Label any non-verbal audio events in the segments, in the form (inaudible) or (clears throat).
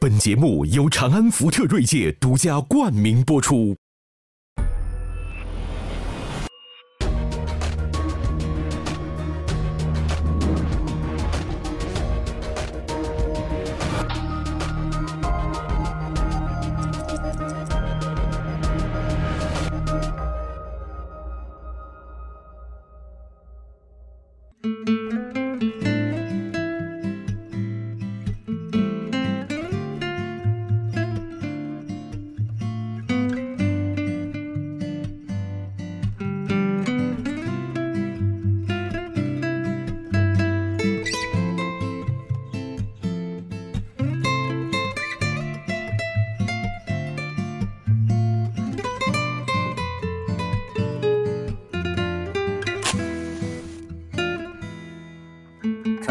本节目由长安福特锐界独家冠名播出。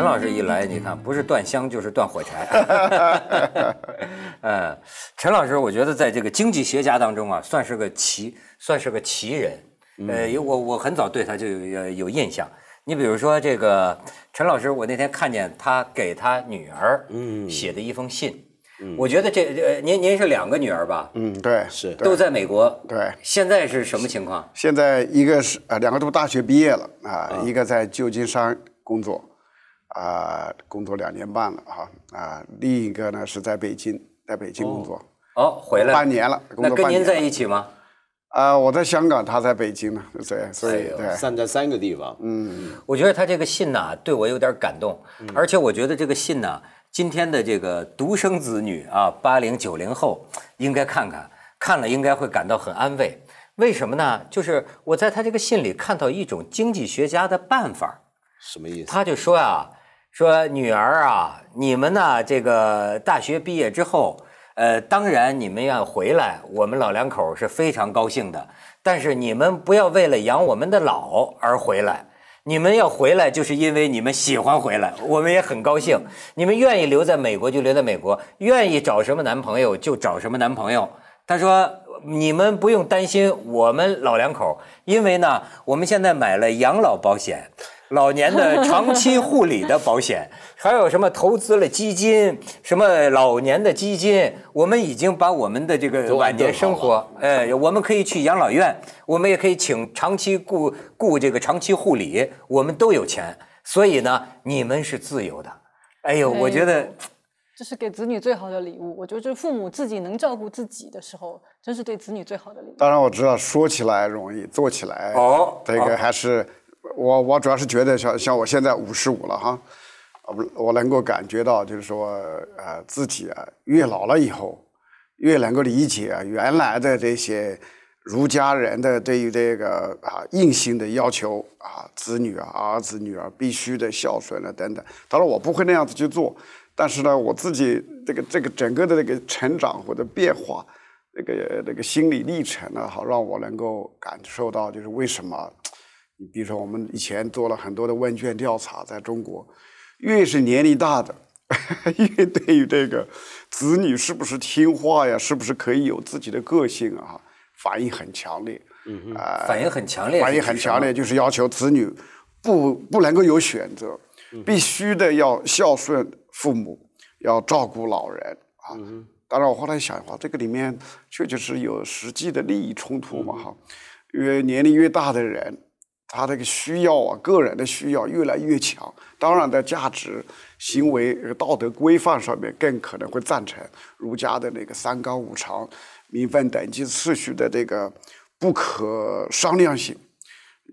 老师一来，你看不是断香就是断火柴。(laughs) 嗯，陈老师，我觉得在这个经济学家当中啊，算是个奇，算是个奇人。呃，我我很早对他就有有印象。你比如说这个陈老师，我那天看见他给他女儿写的一封信，我觉得这呃，您您是两个女儿吧？嗯，对，是都在美国。对，现在是什么情况？现在一个是呃，两个都大学毕业了啊，一个在旧金山工作，啊，工作两年半了哈啊，另一个呢是在北京，在北京工作，哦，回来半年了，工那跟您在一起吗？啊，我在香港，他在北京呢，对，所以对，散在三个地方，嗯，我觉得他这个信呐、对我有点感动，而且我觉得这个信呐、今天的这个独生子女啊，八零九零后应该看看，看了应该会感到很安慰。为什么呢？就是我在他这个信里看到一种经济学家的办法，什么意思？他就说啊，说女儿啊，你们呢这个大学毕业之后，呃，当然你们要回来，我们老两口是非常高兴的。但是你们不要为了养我们的老而回来，你们要回来就是因为你们喜欢回来，我们也很高兴。你们愿意留在美国就留在美国，愿意找什么男朋友就找什么男朋友。他说：“你们不用担心我们老两口，因为呢，我们现在买了养老保险。”老年的长期护理的保险，(laughs) 还有什么投资了基金，什么老年的基金，我们已经把我们的这个晚年生活，哎，我们可以去养老院，我们也可以请长期雇雇这个长期护理，我们都有钱，所以呢，你们是自由的。哎呦，我觉得这是给子女最好的礼物。我觉得，就是父母自己能照顾自己的时候，真是对子女最好的礼物。当然我知道说起来容易，做起来哦这个还是我我主要是觉得像像我现在五十五了哈，我我能够感觉到就是说呃自己啊越老了以后，越能够理解啊原来的这些儒家人的对于这个啊硬性的要求啊子女啊儿子女儿必须的孝顺啊等等。当然我不会那样子去做，但是呢我自己这个这个整个的这个成长或者变化。这个这个心理历程呢，好让我能够感受到，就是为什么，你比如说我们以前做了很多的问卷调查，在中国，越是年龄大的，(laughs) 越对于这个子女是不是听话呀，是不是可以有自己的个性啊，反应很强烈。嗯啊、反应很强烈，反应很强烈，就是要求子女不不能够有选择，必须的要孝顺父母，要照顾老人啊。当然，我后来想哈，这个里面确确实有实际的利益冲突嘛哈，因为年龄越大的人，他这个需要啊，个人的需要越来越强，当然在价值、行为、呃道德规范上面更可能会赞成儒家的那个三纲五常、名分等级次序的这个不可商量性。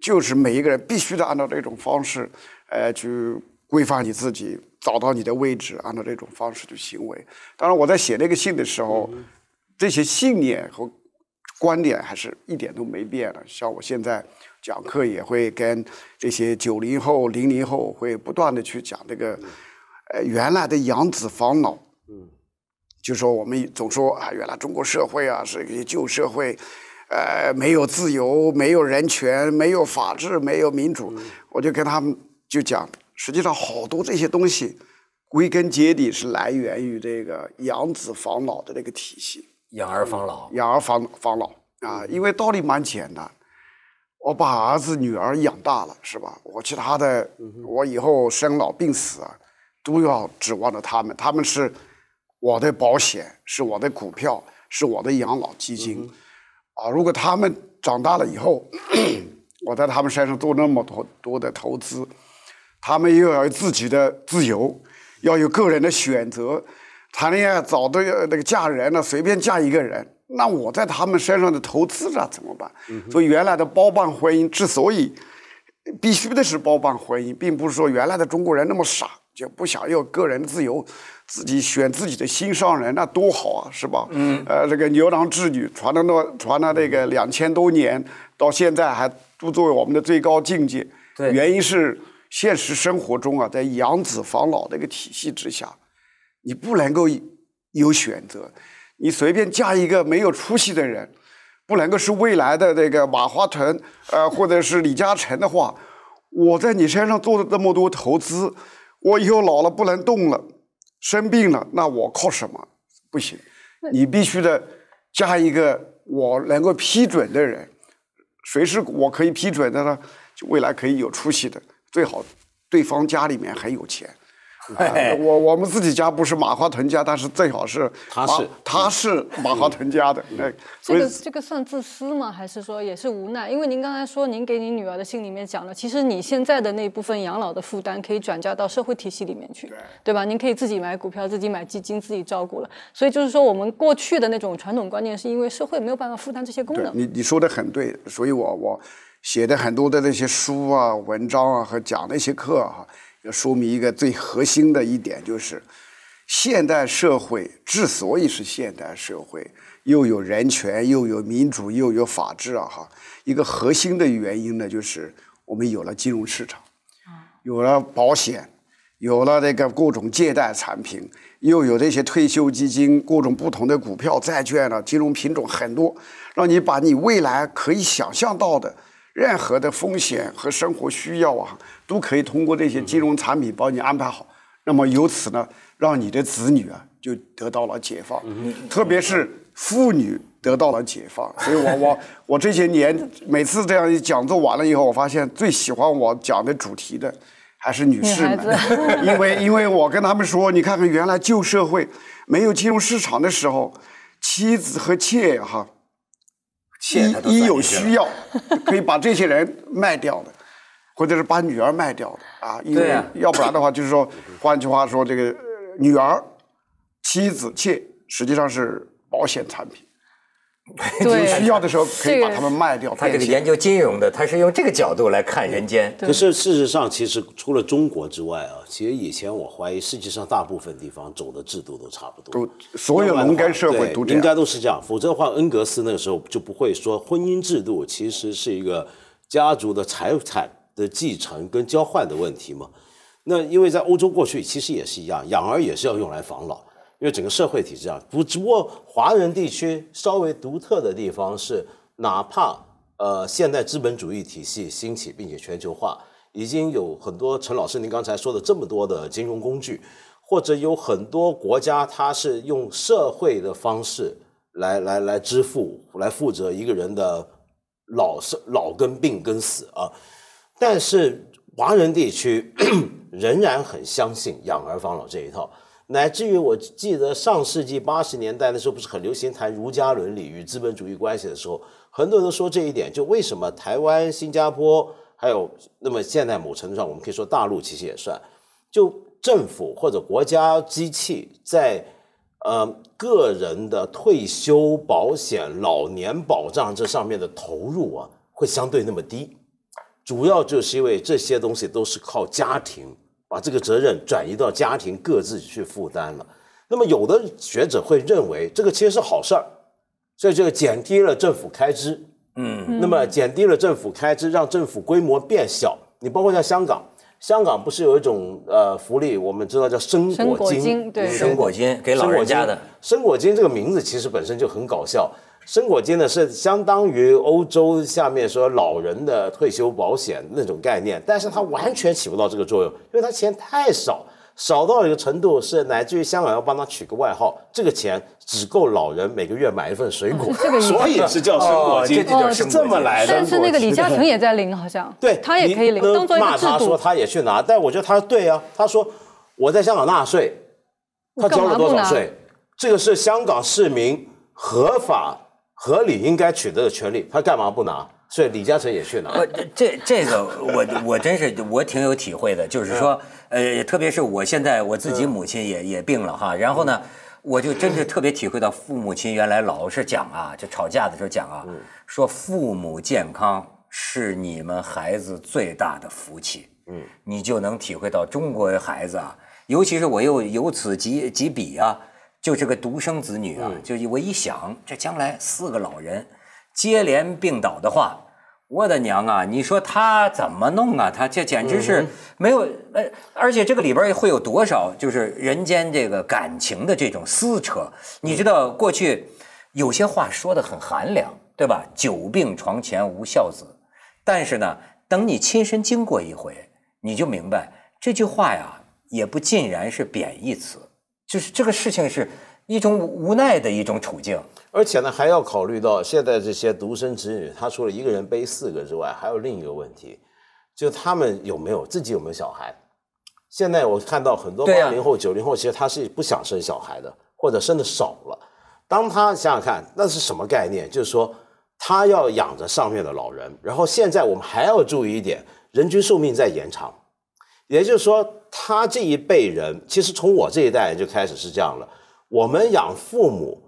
就是每一个人必须得按照这种方式，呃，去规范你自己，找到你的位置，按照这种方式去行为。当然，我在写那个信的时候，这些信念和观点还是一点都没变的。像我现在讲课也会跟这些九零后、零零后会不断的去讲这个，呃，原来的养子防老。嗯就说我们总说啊，原来中国社会啊是一个旧社会，呃，没有自由，没有人权，没有法治，没有民主。我就跟他们就讲，实际上好多这些东西，归根结底是来源于这个养子防老的这个体系，养儿防老，养儿防防老啊，因为道理蛮简单。我把儿子女儿养大了，是吧？我其他的，我以后生老病死啊，都要指望着他们。他们是我的保险，是我的股票，是我的养老基金，啊，如果他们长大了以后，(coughs) 我在他们身上做那么多多的投资，他们又要有自己的自由，要有个人的选择，谈恋爱找对那个嫁人呢，随便嫁一个人，那我在他们身上的投资啊怎么办？所以原来的包办婚姻之所以必须的是包办婚姻，并不是说原来的中国人那么傻，就不想要个人自由，自己选自己的心上人，那多好啊，是吧？嗯。呃，这个牛郎织女传了那传了那个两千多年，到现在还都作为我们的最高境界。对原因是现实生活中啊，在养子防老的一个体系之下，你不能够有选择，你随便嫁一个没有出息的人，不能够是未来的那个马化腾，呃，或者是李嘉诚的话，我在你身上做了这么多投资，我以后老了不能动了，生病了，那我靠什么？不行，你必须得嫁一个我能够批准的人，谁是我可以批准的呢？就未来可以有出息的，最好对方家里面很有钱。(laughs) 哎我我们自己家不是马化腾家，但是最好是他是他是马化腾家的，哎，所以这个这个算自私吗？还是说也是无奈？因为您刚才说，您给你女儿的信里面讲了，其实你现在的那部分养老的负担可以转嫁到社会体系里面去，对吧？您可以自己买股票，自己买基金，自己照顾了。所以就是说，我们过去的那种传统观念，是因为社会没有办法负担这些功能。你你说的很对，所以我我写的很多的那些书啊、文章啊和讲那些课啊，要说明一个最核心的一点，就是现代社会之所以是现代社会，又有人权，又有民主，又有法治啊，哈，一个核心的原因呢，就是我们有了金融市场，有了保险，有了这个各种借贷产品，又有这些退休基金、各种不同的股票、债券了，金融品种很多，让你把你未来可以想象到的任何的风险和生活需要啊，都可以通过这些金融产品帮你安排好。那么由此呢，让你的子女啊就得到了解放，特别是妇女得到了解放。所以我我我这些年每次这样一讲座完了以后，我发现最喜欢我讲的主题的还是女士们，(laughs) 因为因为我跟他们说，你看看原来旧社会没有金融市场的时候，妻子和妾哈，切一一有需要，(laughs) 可以把这些人卖掉的，或者是把女儿卖掉的啊，因为要不然的话，就是说，(laughs) 换句话说，这个呃女儿、妻子、妾实际上是保险产品，有 (laughs) 对，需要的时候可以把这个它们卖掉。他这个研究金融的，他是用这个角度来看人间。可是事实上，其实除了中国之外啊，其实以前我怀疑世界上大部分地方走的制度都差不多。都所有农耕社会都应该。都是这样，否则的话，恩格斯那个时候就不会说婚姻制度其实是一个家族的财产的继承跟交换的问题嘛。那因为在欧洲过去其实也是一样，养儿也是要用来防老，因为整个社会体制啊。不，只不过华人地区稍微独特的地方是，哪怕呃现代资本主义体系兴起并且全球化，已经有很多陈老师您刚才说的这么多的金融工具，或者有很多国家它是用社会的方式来来来支付，来负责一个人的老生老跟病跟死啊。但是华人地区仍然很相信养儿防老这一套，乃至于我记得上世纪八十年代的时候，不是很流行谈儒家伦理与资本主义关系的时候，很多人都说这一点，就为什么台湾、新加坡，还有那么现在某程度上我们可以说大陆其实也算，就政府或者国家机器在呃个人的退休保险、老年保障这上面的投入啊，会相对那么低。主要就是因为这些东西都是靠家庭把这个责任转移到家庭各自去负担了。那么有的学者会认为这个其实是好事儿，所以这个减低了政府开支。嗯，那么减低了政府开支，让政府规模变小。你包括像香港，香港不是有一种呃福利，我们知道叫生生果金对生果金给老人家的，生果金这个名字其实本身就很搞笑。(laughs) 生果金呢是相当于欧洲下面说老人的退休保险那种概念，但是它完全起不到这个作用，因为它钱太少，少到一个程度是乃至于香港要帮他取个外号，这个钱只够老人每个月买一份水果，这个所以是叫生果金，哦这就是这么来的。但是那个李嘉诚也在领，好像对，他也可以领，你当做一个制骂他说。他也去拿，但我觉得他对啊，他说我在香港纳税，他交了多少税？这个是香港市民合法合理应该取得的权利，他干嘛不拿？所以李嘉诚也去拿。我这这个我我真是我挺有体会的，就是说，呃，特别是我现在我自己母亲也也病了哈，然后呢，我就真是特别体会到父母亲原来老是讲啊，就吵架的时候讲啊，说父母健康是你们孩子最大的福气，嗯，你就能体会到中国孩子啊，尤其是我又由此及及彼啊，就这个独生子女啊，就我一想，这将来四个老人。接连病倒的话，我的娘啊！你说他怎么弄啊？他这简直是没有呃，而且这个里边会有多少就是人间这个感情的这种撕扯？你知道过去有些话说的很寒凉，对吧？久病床前无孝子，但是呢，等你亲身经过一回，你就明白这句话呀，也不尽然是贬义词，就是这个事情是一种无奈的一种处境。而且呢，还要考虑到现在这些独生子女，他除了一个人背四个之外，还有另一个问题，就他们有没有自己有没有小孩？现在我看到很多八零后、九零后，其实他是不想生小孩的，或者生的少了。当他想想看，那是什么概念？就是说他要养着上面的老人，然后现在我们还要注意一点，人均寿命在延长，也就是说，他这一辈人，其实从我这一代就开始是这样了，我们养父母。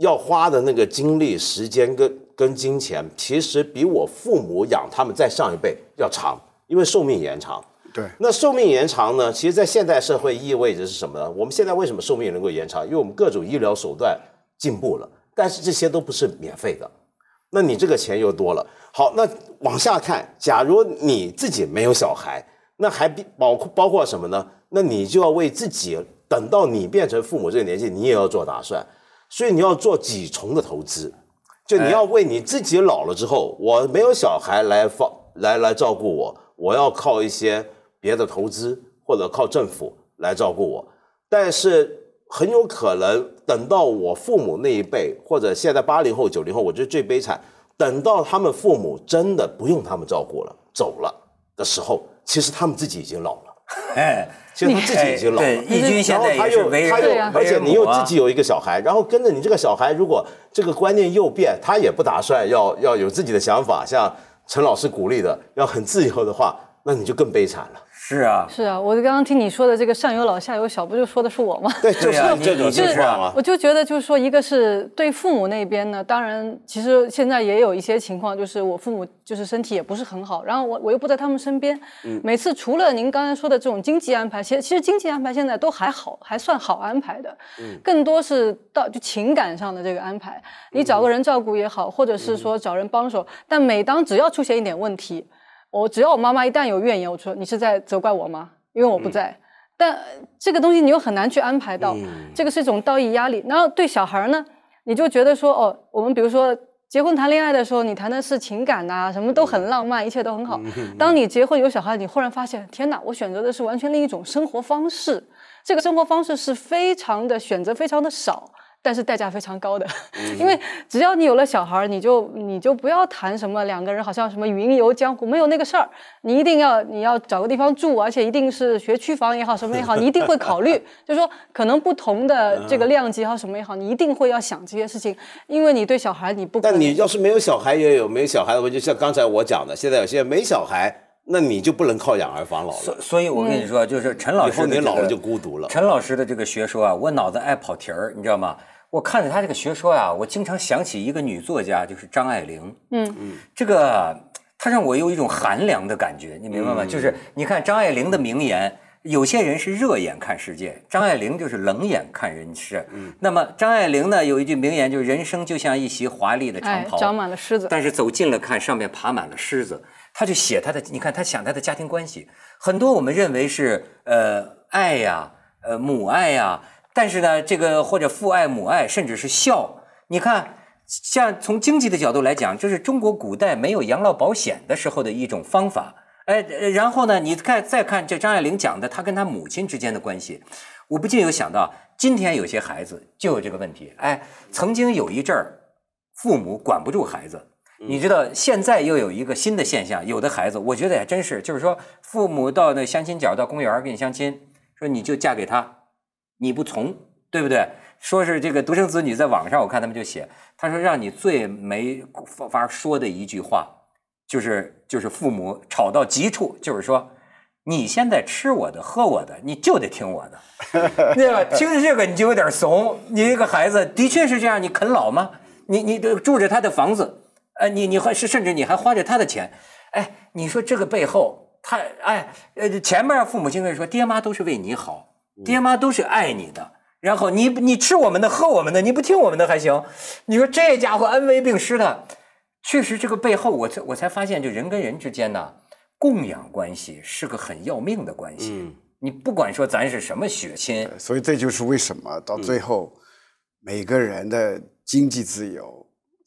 要花的那个精力、时间跟跟金钱，其实比我父母养他们再上一辈要长，因为寿命延长。对，那寿命延长呢？其实，在现代社会意味着是什么呢？我们现在为什么寿命能够延长？因为我们各种医疗手段进步了，但是这些都不是免费的。那你这个钱又多了。好，那往下看，假如你自己没有小孩，那还包括包括什么呢？那你就要为自己，等到你变成父母这个年纪，你也要做打算。所以你要做几重的投资，就你要为你自己老了之后，我没有小孩来放来来照顾我，我要靠一些别的投资或者靠政府来照顾我。但是很有可能等到我父母那一辈，或者现在八零后、九零后，我觉得最悲惨，等到他们父母真的不用他们照顾了，走了的时候，其实他们自己已经老了。(laughs) 哎。其实他自己已经老了，义军现在也是为人，而且你又自己有一个小孩，然后跟着你这个小孩，如果这个观念又变，他也不打算要要有自己的想法，像陈老师鼓励的，要很自由的话，那你就更悲惨了。是啊，是啊，我刚刚听你说的这个上有老下有小，不就说的是我吗？对，就是这种情况啊。我就觉得就是说，一个是对父母那边呢，当然其实现在也有一些情况，就是我父母就是身体也不是很好，然后我我又不在他们身边，每次除了您刚才说的这种经济安排，其实其实经济安排现在都还好，还算好安排的，嗯更多是到就情感上的这个安排，你找个人照顾也好，或者是说找人帮手，但每当只要出现一点问题。我只要我妈妈一旦有怨言，我说你是在责怪我吗？因为我不在。但这个东西你又很难去安排到，这个是一种道义压力。然后对小孩呢，你就觉得说哦，我们比如说结婚谈恋爱的时候，你谈的是情感呐，什么都很浪漫，一切都很好。当你结婚有小孩，你忽然发现，天哪，我选择的是完全另一种生活方式。这个生活方式是非常的选择，非常的少。但是代价非常高的，因为只要你有了小孩，你就你就不要谈什么两个人好像什么云游江湖，没有那个事儿。你一定要你要找个地方住，而且一定是学区房也好，什么也好，你一定会考虑。(laughs) 就是说，可能不同的这个量级也好，什么也好，你一定会要想这些事情，因为你对小孩你不。但你要是没有小孩，也有没有小孩的问题，就像刚才我讲的，现在有些没小孩，那你就不能靠养儿防老了。所所以，我跟你说，就是陈老师，以后你老了就孤独了。陈老师的这个学说啊，我脑子爱跑题儿，你知道吗？我看着他这个学说啊，我经常想起一个女作家，就是张爱玲。嗯嗯，这个她让我有一种寒凉的感觉，你明白吗？就是你看张爱玲的名言，有些人是热眼看世界，张爱玲就是冷眼看人世。嗯，那么张爱玲呢，有一句名言，就是人生就像一袭华丽的长袍，长满了虱子，但是走近了看，上面爬满了虱子。他就写他的，你看他想他的家庭关系，很多我们认为是呃爱呀，呃母爱呀。但是呢，这个或者父爱母爱，甚至是孝，你看，像从经济的角度来讲，这是中国古代没有养老保险的时候的一种方法。哎，然后呢，你看再看这张爱玲讲的他跟他母亲之间的关系，我不禁有想到，今天有些孩子就有这个问题。哎，曾经有一阵儿，父母管不住孩子，你知道，现在又有一个新的现象，有的孩子，我觉得也真是，就是说，父母到那相亲角到公园给你相亲，说你就嫁给他。你不从，对不对？说是这个独生子女，在网上我看他们就写，他说让你最没法说的一句话，就是就是父母吵到极处，就是说你现在吃我的喝我的，你就得听我的，(laughs) 对吧？听着这个你就有点怂。你这个孩子的确是这样，你啃老吗？你你住着他的房子，呃，你你还是甚至你还花着他的钱，哎，你说这个背后，他哎呃前面父母亲跟你说，爹妈都是为你好，爹妈都是爱你的。然后你你吃我们的喝我们的，你不听我们的还行。你说这家伙恩威并施的，确实这个背后我才我才发现，就人跟人之间呢，供养关系是个很要命的关系。嗯，你不管说咱是什么血亲，所以这就是为什么到最后，每个人的经济自由、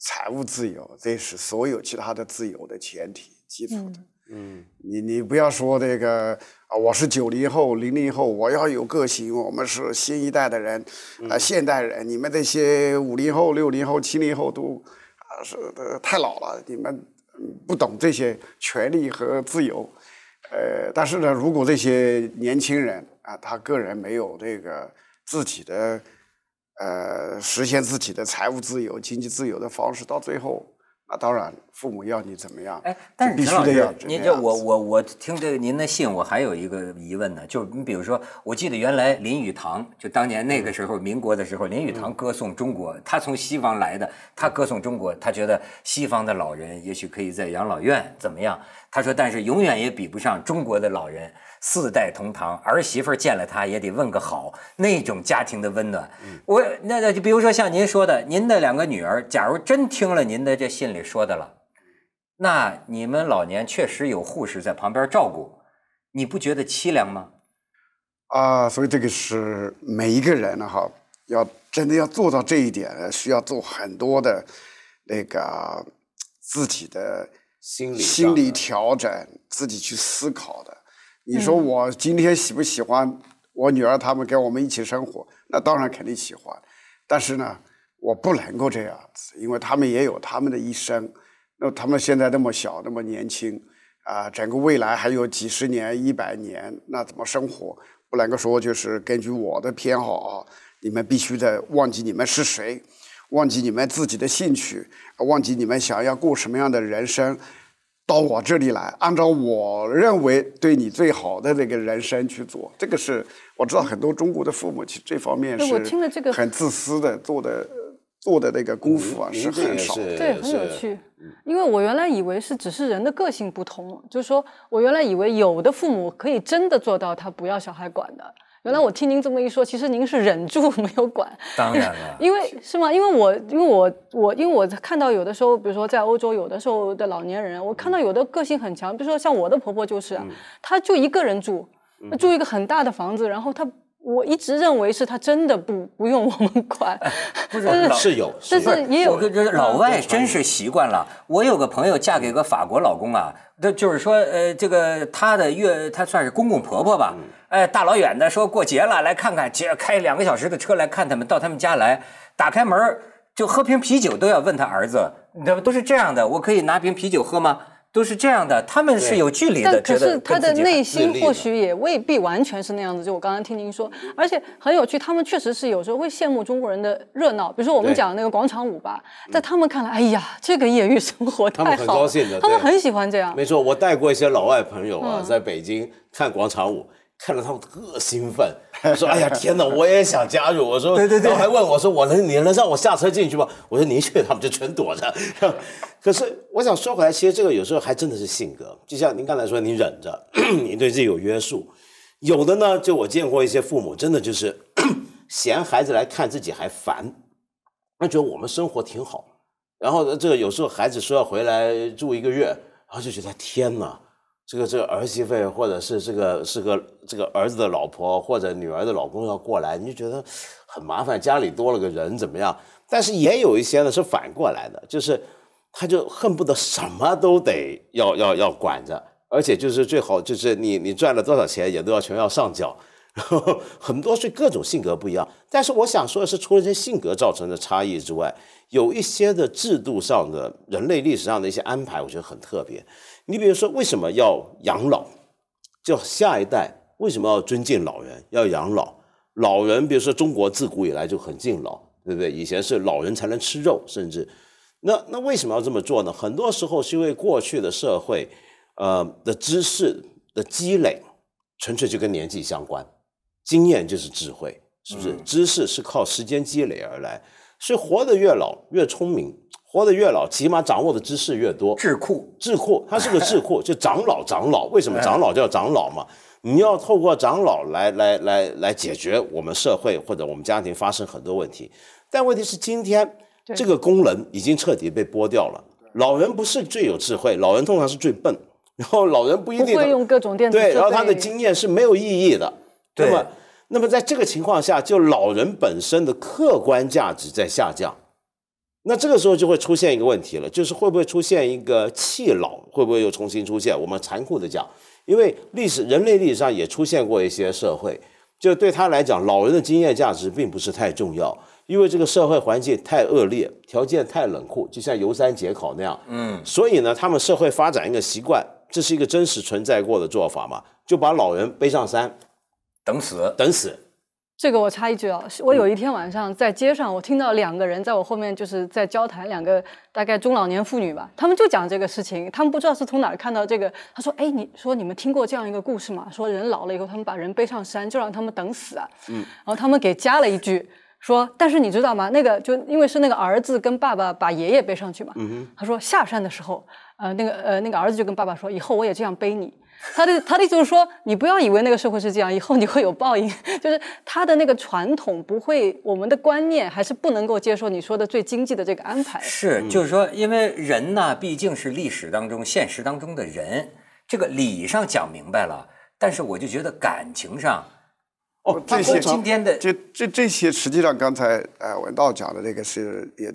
财务自由，这是所有其他的自由的前提基础的。嗯，你你不要说这个啊，我是九零后、零零后，我要有个性。我们是新一代的人，啊，现代人。你们这些五零后、六零后、七零后都啊是太老了，你们不懂这些权利和自由。呃，但是呢，如果这些年轻人啊，他个人没有这个自己的呃实现自己的财务自由、经济自由的方式，到最后。那当然，父母要你怎么样？哎，但是必须得要。您这我我我听这个您的信，我还有一个疑问呢，就是你比如说，我记得原来林语堂就当年那个时候民国的时候，林语堂歌颂中国，他从西方来的，他歌颂中国，他觉得西方的老人也许可以在养老院怎么样？他说，但是永远也比不上中国的老人。四代同堂，儿媳妇见了他也得问个好，那种家庭的温暖。我那那就比如说像您说的，您的两个女儿，假如真听了您的这信里说的了，那你们老年确实有护士在旁边照顾，你不觉得凄凉吗？啊，所以这个是每一个人呢，哈，要真的要做到这一点，需要做很多的那个自己的心理心理调整，自己去思考的。你说我今天喜不喜欢我女儿他们跟我们一起生活？那当然肯定喜欢，但是呢，我不能够这样子，因为他们也有他们的一生。那他们现在那么小，那么年轻，啊，整个未来还有几十年、一百年，那怎么生活？不能够说就是根据我的偏好啊，你们必须得忘记你们是谁，忘记你们自己的兴趣，忘记你们想要过什么样的人生。到我这里来，按照我认为对你最好的那个人生去做，这个是我知道很多中国的父母其实这方面是很自私的，做的做的那个功夫啊是很少的。对，很有趣。因为我原来以为是只是人的个性不同，就是说我原来以为有的父母可以真的做到他不要小孩管的。原来我听您这么一说，其实您是忍住没有管。当然了，(laughs) 因为是吗？因为我因为我我因为我看到有的时候，比如说在欧洲，有的时候的老年人，我看到有的个性很强，比如说像我的婆婆就是，她就一个人住，住一个很大的房子，然后她。我一直认为是他真的不不用我们管，(laughs) 不是是有，但是也有。我跟这老外真是习惯了。我有个朋友嫁给个法国老公啊，这就是说，呃，这个他的岳，他算是公公婆婆吧，哎，大老远的说过节了来看看，节开两个小时的车来看他们，到他们家来，打开门就喝瓶啤酒都要问他儿子，你知道都是这样的，我可以拿瓶啤酒喝吗？都是这样的，他们是有距离的，但可是他的内心或许也未必完全是那样子。就我刚刚听您说，而且很有趣，他们确实是有时候会羡慕中国人的热闹。比如说我们讲那个广场舞吧，在他们看来，哎呀，这个业余生活太好，他们很高兴的，他们很喜欢这样。没错，我带过一些老外朋友啊，在北京看广场舞。看着他们特兴奋，说：“哎呀，天哪，我也想加入。”我说：“对对对。”还问我说：“我能，你能让我下车进去吗？”我说：“您去。”他们就全躲着。可是我想说回来，其实这个有时候还真的是性格。就像您刚才说，你忍着，(clears throat) 你对自己有约束。有的呢，就我见过一些父母，真的就是 (clears throat) 嫌孩子来看自己还烦，他觉得我们生活挺好。然后这个有时候孩子说要回来住一个月，然后就觉得天哪。这个这个儿媳妇或者是这个是个这个儿子的老婆或者女儿的老公要过来，你就觉得很麻烦，家里多了个人怎么样？但是也有一些呢是反过来的，就是他就恨不得什么都得要要要管着，而且就是最好就是你你赚了多少钱也都要全要上缴，然后很多是各种性格不一样。但是我想说的是，除了这些性格造成的差异之外，有一些的制度上的人类历史上的一些安排，我觉得很特别。你比如说，为什么要养老？叫下一代为什么要尊敬老人、要养老？老人，比如说中国自古以来就很敬老，对不对？以前是老人才能吃肉，甚至那那为什么要这么做呢？很多时候是因为过去的社会，呃的知识的积累，纯粹就跟年纪相关，经验就是智慧，是不是？知识是靠时间积累而来，所以活得越老越聪明，活得越老，起码掌握的知识越多。智库智库，它是个智库，就长老长老。为什么长老叫长老嘛？你要透过长老来来来来解决我们社会或者我们家庭发生很多问题。但问题是今天这个功能已经彻底被剥掉了。老人不是最有智慧，老人通常是最笨。然后老人不一定不会用各种电子对，设然后他的经验是没有意义的。对那么，那么在这个情况下，就老人本身的客观价值在下降。那这个时候就会出现一个问题了，就是会不会出现一个弃老？会不会又重新出现？我们残酷的讲，因为历史人类历史上也出现过一些社会，就对他来讲，老人的经验价值并不是太重要，因为这个社会环境太恶劣，条件太冷酷，就像游山解考那样。嗯，所以呢，他们社会发展一个习惯，这是一个真实存在过的做法嘛，就把老人背上山等死。等死。这个我插一句啊，我有一天晚上在街上，我听到两个人在我后面就是在交谈，两个大概中老年妇女吧，他们就讲这个事情，他们不知道是从哪儿看到这个，他说：“哎，你说你们听过这样一个故事吗？说人老了以后，他们把人背上山，就让他们等死啊。”嗯，然后他们给加了一句说：“但是你知道吗？那个就因为是那个儿子跟爸爸把爷爷背上去嘛，嗯他说下山的时候，呃，那个呃那个儿子就跟爸爸说，以后我也这样背你。”他的他的意思就是说，你不要以为那个社会是这样，以后你会有报应。(laughs) 就是他的那个传统不会，我们的观念还是不能够接受你说的最经济的这个安排。是，就是说，因为人呢，毕竟是历史当中、现实当中的人，这个理上讲明白了，但是我就觉得感情上，哦，这些今天的这这这些，实际上刚才呃文道讲的这个是也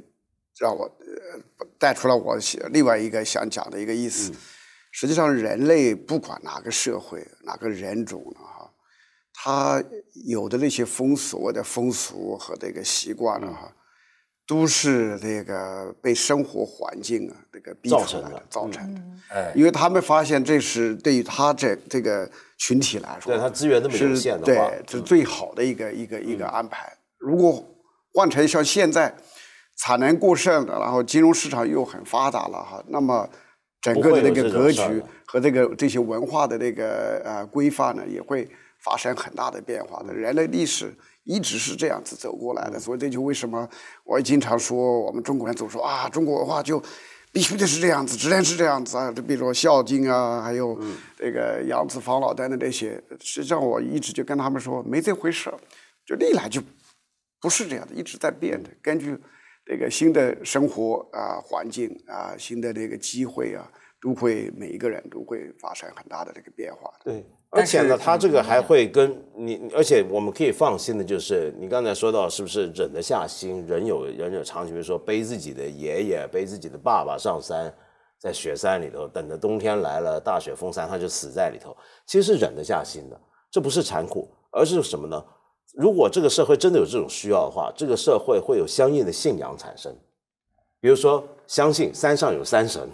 让我呃带出了我另外一个想讲的一个意思。实际上，人类不管哪个社会、哪个人种呢，哈，他有的那些风所谓的风俗和这个习惯呢，哈，都是这个被生活环境啊这个逼造成的出来的，造成的。哎，因为他们发现这是对于他这这个群体来说，对他资源那么有是限的话嗯对，是最好的一个一个一个安排。如果换成像现在产能过剩了，然后金融市场又很发达了哈，那么整个的这个格局和这个这些文化的这个呃规范呢，也会发生很大的变化的。人类历史一直是这样子走过来的，所以这就为什么我也经常说，我们中国人总说啊，中国文化就必须得是这样子，只能是这样子啊。就比如说《孝经》啊，还有这个杨子方老等等这些，实际上我一直就跟他们说，没这回事儿，就历来就不是这样的，一直在变的。根据这个新的生活啊、环境啊、新的这个机会啊，都会每一个人都会发生很大的这个变化。对，而且呢，他这个还会跟你，而且我们可以放心的就是，你刚才说到是不是忍得下心，人有人有长情，比如说背自己的爷爷、背自己的爸爸上山，在雪山里头等着冬天来了，大雪封山，他就死在里头，其实是忍得下心的，这不是残酷，而是什么呢？如果这个社会真的有这种需要的话，这个社会会有相应的信仰产生，比如说相信山上有山神，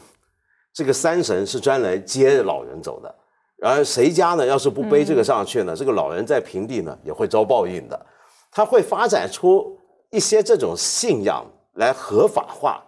这个山神是专来接老人走的。然而谁家呢？要是不背这个上去呢，这个老人在平地呢也会遭报应的。他会发展出一些这种信仰来合法化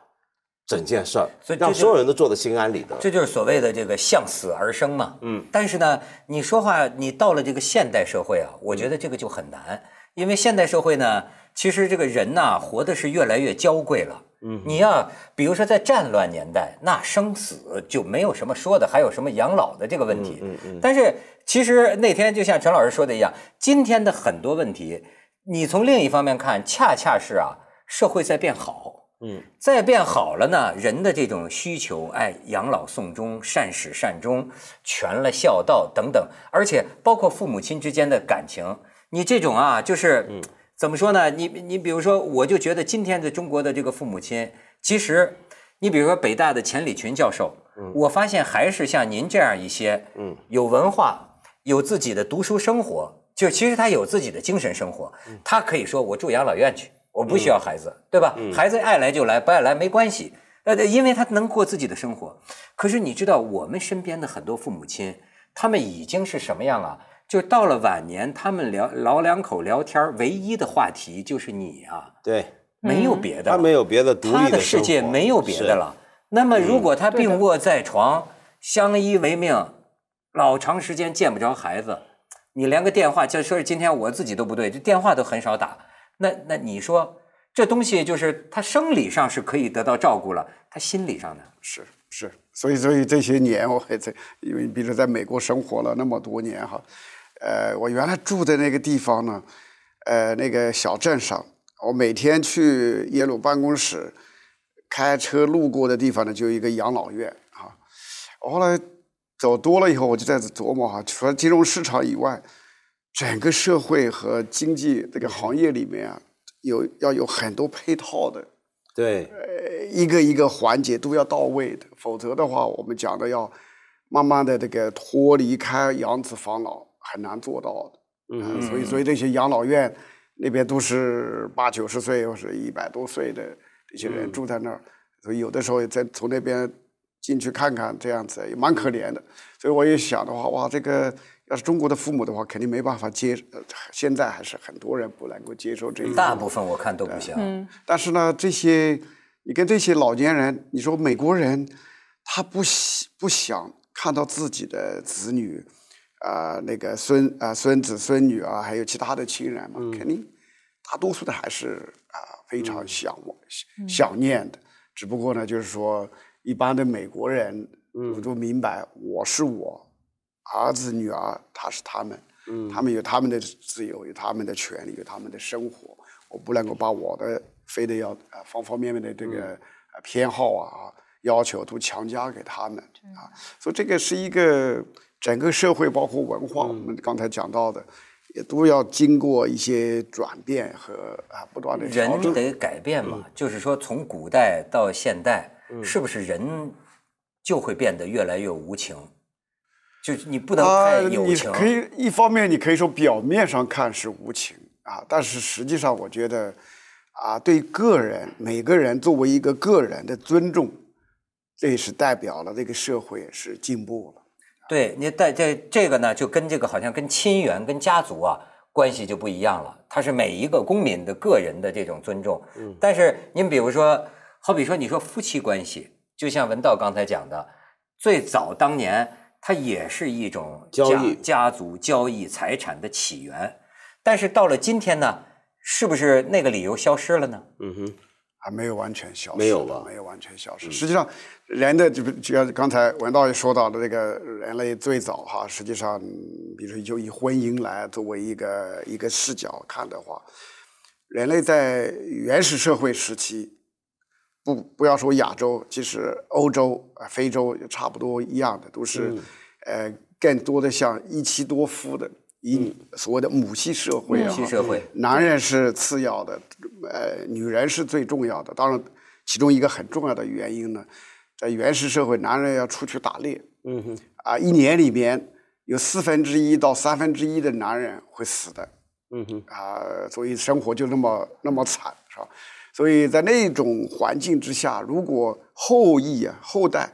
整件事儿，让所以让所有人都做得心安理得。这就是所谓的这个向死而生嘛。嗯，但是呢，你说话你到了这个现代社会啊，我觉得这个就很难，因为现代社会呢，其实这个人呐、活的是越来越娇贵了。嗯，你要比如说在战乱年代，那生死就没有什么说的，还有什么养老的这个问题。嗯嗯。但是其实那天就像陈老师说的一样，今天的很多问题，你从另一方面看，恰恰是啊，社会在变好。嗯，再变好了呢，人的这种需求，哎，养老送终、善始善终、全了孝道等等，而且包括父母亲之间的感情，你这种啊，就是、怎么说呢？你你比如说，我就觉得今天的中国的这个父母亲，其实你比如说北大的钱理群教授，我发现还是像您这样一些，嗯，有文化、有自己的读书生活，就其实他有自己的精神生活，他可以说我住养老院去。我不需要孩子，对吧？孩子爱来就来，不爱来没关系。呃，因为他能过自己的生活。可是你知道，我们身边的很多父母亲，他们已经是什么样啊？就到了晚年，他们聊老两口聊天，唯一的话题就是你啊，对，没有别的，他没有别的独立他的世界没有别的了。那么，如果他病卧在床，相依为命，老长时间见不着孩子，你连个电话，就说是今天我自己都不对，这电话都很少打。那那你说这东西就是他生理上是可以得到照顾了，他心理上呢？是是，所以所以这些年我还在，因为比如在美国生活了那么多年哈，呃，我原来住的那个地方呢，呃，那个小镇上，我每天去耶鲁办公室开车路过的地方呢，就一个养老院啊。我后来走多了以后，我就在琢磨哈，除了金融市场以外，整个社会和经济这个行业里面啊，有要有很多配套的。对，呃一个一个环节都要到位的，否则的话，我们讲的要慢慢的这个脱离开养子防老，很难做到的。嗯，所以所以这些养老院那边都是八九十岁或是一百多岁的这些人住在那儿，所以有的时候在从那边进去看看，这样子也蛮可怜的。所以我也想的话，哇，这个要是中国的父母的话，肯定没办法接。呃现在还是很多人不能够接受这一大部分我看都不行。但是呢，这些你跟这些老年人，你说美国人，他不喜不想看到自己的子女，啊、那个孙啊、孙子孙女啊，还有其他的亲人嘛，肯定大多数的还是啊、非常想我、想念的。只不过呢，就是说一般的美国人，我都明白我是我，儿子女儿他是他们，他们有他们的自由，有他们的权利，有他们的生活。我不能够把我的非得要呃方方面面的这个呃偏好啊要求都强加给他们啊，所以这个是一个整个社会包括文化，我们刚才讲到的，也都要经过一些转变和啊不断的。人得改变嘛，就是说从古代到现代，是不是人就会变得越来越无情？就是你不能啊，太有情。你可以一方面你可以说表面上看是无情啊，但是实际上我觉得啊，对个人每个人作为一个个人的尊重，这也是代表了这个社会是进步了。对你带这这个呢，就跟这个好像跟亲缘、跟家族啊关系就不一样了。它是每一个公民的个人的这种尊重。嗯，但是您比如说，好比说你说夫妻关系，就像文道刚才讲的，最早当年它也是一种家交易家族交易财产的起源，但是到了今天呢，是不是那个理由消失了呢？嗯哼，还没有完全消失，没有吧没有完全消失。实际上，人的就就像刚才文道也说到的，这个人类最早哈，实际上，比如说就以婚姻来作为一个一个视角看的话，人类在原始社会时期，不不要说亚洲，其实欧洲、啊非洲也差不多一样的，都是、呃更多的像一妻多夫的，以所谓的母系社会啊，母系社会男人是次要的，呃，女人是最重要的。当然，其中一个很重要的原因呢，在原始社会，男人要出去打猎，嗯哼，啊，一年里面有四分之一到三分之一的男人会死的，嗯哼，啊，所以生活就那么那么惨，是吧？所以在那种环境之下，如果后裔啊后代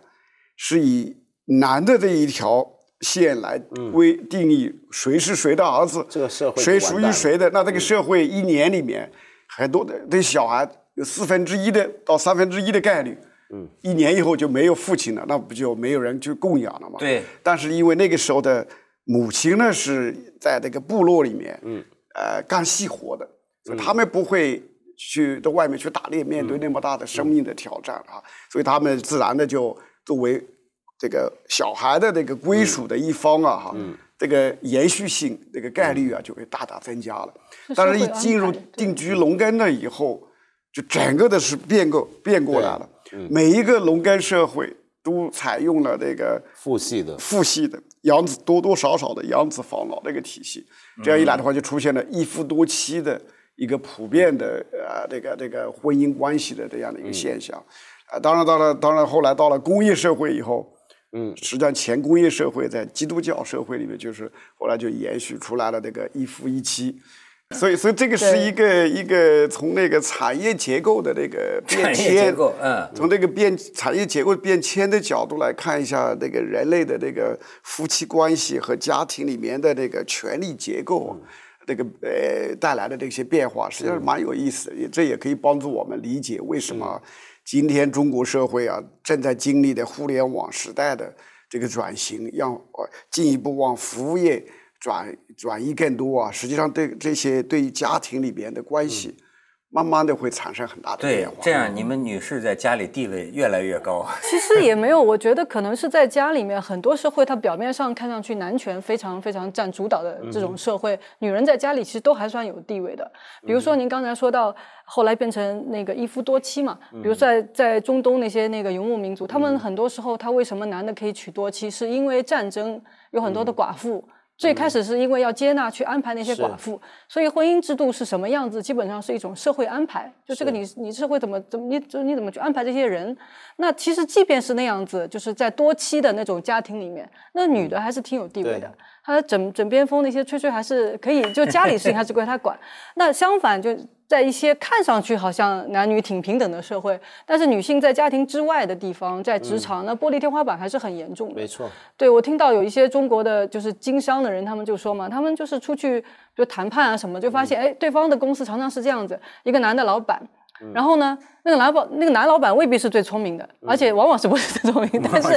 是以男的这一条线来规定义谁是谁的儿子，嗯这个社会谁属于谁的，那这个社会一年里面很多的这小孩有四分之一的到三分之一的概率。嗯，一年以后就没有父亲了，那不就没有人去供养了吗？对。但是因为那个时候的母亲呢是在这个部落里面，嗯，呃，干细活的，所以他们不会去到外面去打猎，面对那么大的生命的挑战啊，所以他们自然的就作为这个小孩的这个归属的一方啊，哈，这个延续性这个概率啊就会大大增加了。但是，一进入定居农耕了以后，就整个的是变过变过来了。每一个农耕社会都采用了这个父系的，父系的养子多多少少的养子防老这个体系，这样一来的话，就出现了一夫多妻的一个普遍的呃这个这个婚姻关系的这样的一个现象。啊，当然到了当然后来到了工业社会以后，嗯，实际上前工业社会在基督教社会里面，就是后来就延续出来了这个一夫一妻。所以，所以这个是一个一个从那个产业结构的那个变迁，构嗯从这个变产业结构变迁的角度来看一下那个人类的这个夫妻关系和家庭里面的那个权力结构。那个呃带来的这些变化，实际上是蛮有意思的，也这也可以帮助我们理解为什么今天中国社会啊正在经历的互联网时代的这个转型，让呃进一步往服务业转转移更多啊。实际上对这些对于家庭里边的关系，慢慢的会产生很大的对变化。，这样你们女士在家里地位越来越高。其实也没有，我觉得可能是在家里面，很多社会它表面上看上去男权非常非常占主导的这种社会，女人在家里其实都还算有地位的。比如说您刚才说到后来变成那个一夫多妻嘛，比如在在中东那些那个游牧民族，他们很多时候他为什么男的可以娶多妻，是因为战争有很多的寡妇。最开始是因为要接纳、去安排那些寡妇，所以婚姻制度是什么样子，基本上是一种社会安排。就这个你你社会怎么怎么你就你怎么去安排这些人？那其实即便是那样子，就是在多妻的那种家庭里面，那女的还是挺有地位的。她枕枕边风那些吹吹还是可以，就家里事情还是归她管。那相反，就在一些看上去好像男女挺平等的社会，但是女性在家庭之外的地方，在职场，那玻璃天花板还是很严重的。没错，对，我听到有一些中国的就是经商的人，他们就说嘛，他们就是出去就谈判啊什么，就发现哎，对方的公司常常是这样子，一个男的老板。然后呢，那个男老那个男老板未必是最聪明的，而且往往是不是最聪明，但是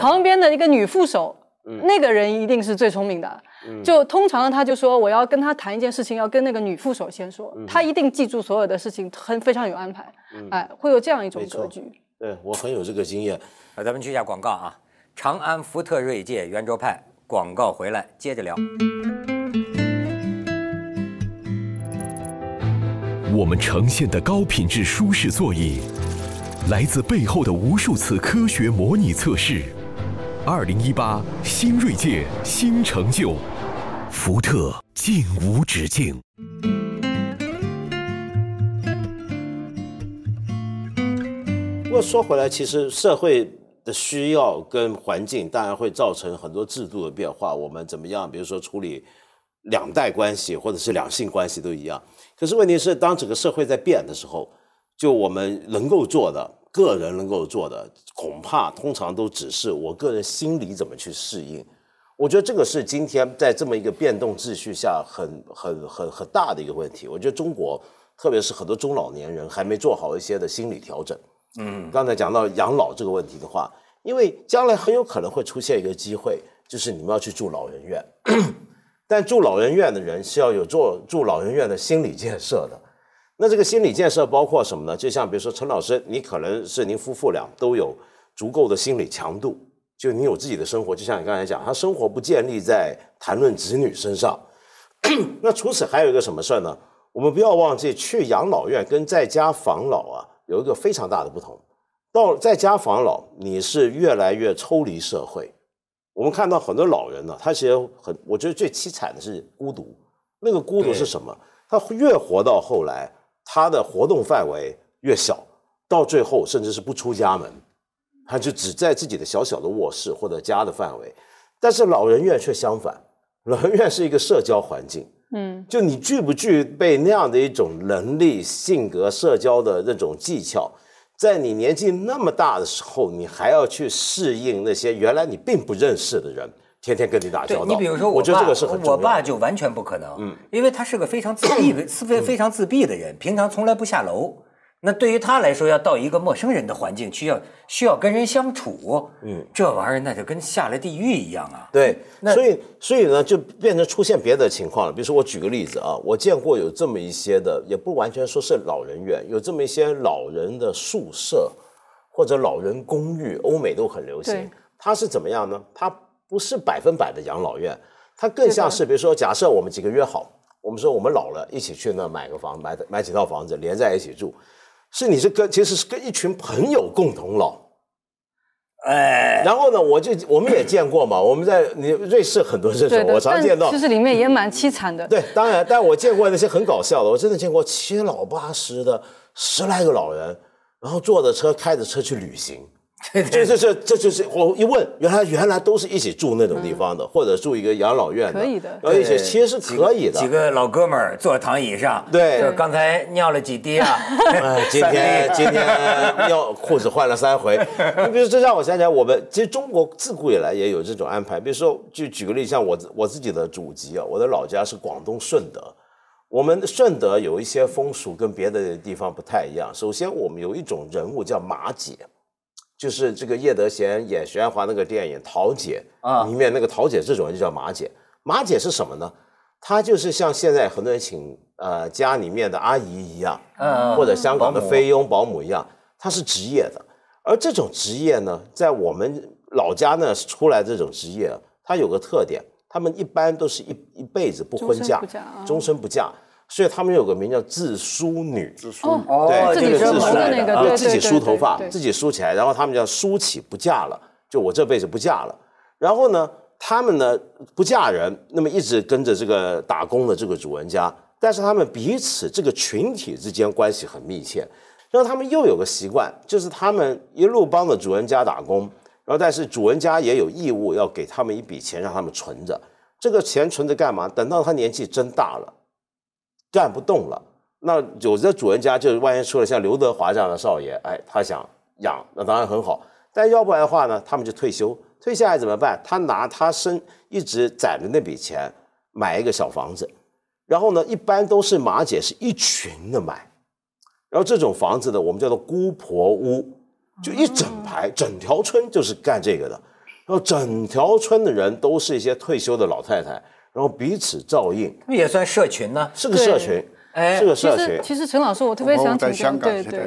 旁边的一个女副手，那个人一定是最聪明的。就通常他就说我要跟他谈一件事情，要跟那个女副手先说，他一定记住所有的事情，很非常有安排，哎，会有这样一种格局。对我很有这个经验。啊，咱们去一下广告啊。长安福特锐界圆桌派广告回来接着聊。我们呈现的高品质舒适座椅，来自背后的无数次科学模拟测试。二零一八新锐界新成就，福特竟无止境。不过说回来，其实社会的需要跟环境当然会造成很多制度的变化。我们怎么样？比如说处理两代关系或者是两性关系都一样。可是问题是，当整个社会在变的时候，就我们能够做的，个人能够做的，恐怕通常都只是我个人心理怎么去适应。我觉得这个是今天在这么一个变动秩序下很很很很大的一个问题。我觉得中国，特别是很多中老年人还没做好一些的心理调整。嗯，刚才讲到养老这个问题的话，因为将来很有可能会出现一个机会，就是你们要去住老人院，(coughs) 但住老人院的人是要有做住老人院的心理建设的。那这个心理建设包括什么呢？就像比如说陈老师，你可能是您夫妇俩都有足够的心理强度，就你有自己的生活，就像你刚才讲，他生活不建立在谈论子女身上。(clears throat) 那除此还有一个什么事儿呢？我们不要忘记，去养老院跟在家防老啊有一个非常大的不同。到在家防老，你是越来越抽离社会。我们看到很多老人呢，他其实很，我觉得最凄惨的是孤独。那个孤独是什么？他越活到后来，他的活动范围越小，到最后甚至是不出家门，他就只在自己的小小的卧室或者家的范围。但是老人院却相反，老人院是一个社交环境。嗯，就你具不具备那样的一种能力、性格、社交的那种技巧，在你年纪那么大的时候，你还要去适应那些原来你并不认识的人，天天跟你打交道。你比如说我爸，我觉得这个是很重要我。爸就完全不可能，嗯，因为他是个非常自闭的、自非非常自闭的人，平常从来不下楼。那对于他来说，要到一个陌生人的环境，需要需要跟人相处，嗯，这玩意儿那就跟下了地狱一样啊。对，那所以所以呢，就变成出现别的情况了。比如说，我举个例子啊，我见过有这么一些的，也不完全说是老人院，有这么一些老人的宿舍或者老人公寓，欧美都很流行对。它是怎么样呢？它不是百分百的养老院，它更像是，比如说，假设我们几个约好，我们说我们老了，一起去那买个房，买买几套房子，连在一起住。是你是跟其实是跟一群朋友共同老，哎，然后呢，我就我们也见过嘛，我们在你瑞士很多这种，我常见到其。实里面也蛮凄惨的。对，当然，但我见过那些很搞笑的，我真的见过七老八十的十来个老人，然后坐着车开着车去旅行，(laughs) 这这这这就是我一问，原来原来都是一起住那种地方的，或者住一个养老院的，可以的然后一起其实是可以的几。个老哥们儿坐躺椅上，对就刚才尿了几滴啊？(laughs) 哎，今天今天尿裤子换了三回。(laughs) 你比如这让我想起来，我们其实中国自古以来也有这种安排。比如说，就举个例，像我我自己的祖籍啊，我的老家是广东顺德。我们顺德有一些风俗跟别的地方不太一样。首先，我们有一种人物叫马姐，就是这个叶德娴演徐安华那个电影《桃姐》啊里面那个桃姐这种人就叫马姐。马姐是什么呢？她就是像现在很多人请呃家里面的阿姨一样，嗯或者香港的菲佣保姆一样，她是职业的。而这种职业呢，在我们老家呢出来这种职业，它有个特点，他们一般都是一一辈子不婚嫁终身不嫁啊，终身不嫁，所以他们有个名叫自梳女。自梳哦对，自己这个自梳折磨的那个啊对自己梳头发自己梳起来，然后他们叫梳起不嫁了，就我这辈子不嫁了。然后呢，他们呢不嫁人，那么一直跟着这个打工的这个主人家，但是他们彼此这个群体之间关系很密切。然后他们又有个习惯，就是他们一路帮着主人家打工，然后但是主人家也有义务要给他们一笔钱让他们存着。这个钱存着干嘛？等到他年纪真大了，干不动了，那有的主人家就是万一出了像刘德华这样的少爷，哎，他想养，那当然很好。但要不然的话呢，他们就退休，退下来怎么办？他拿他身一直攒的那笔钱买一个小房子，然后呢，一般都是马姐是一群的买，然后这种房子呢，我们叫做姑婆屋，就一整排，整条村就是干这个的。然后整条村的人都是一些退休的老太太，然后彼此照应，也算社群呢。是个社群，哎是个其社群。实其实陈老师，我特别想在请教，对。对，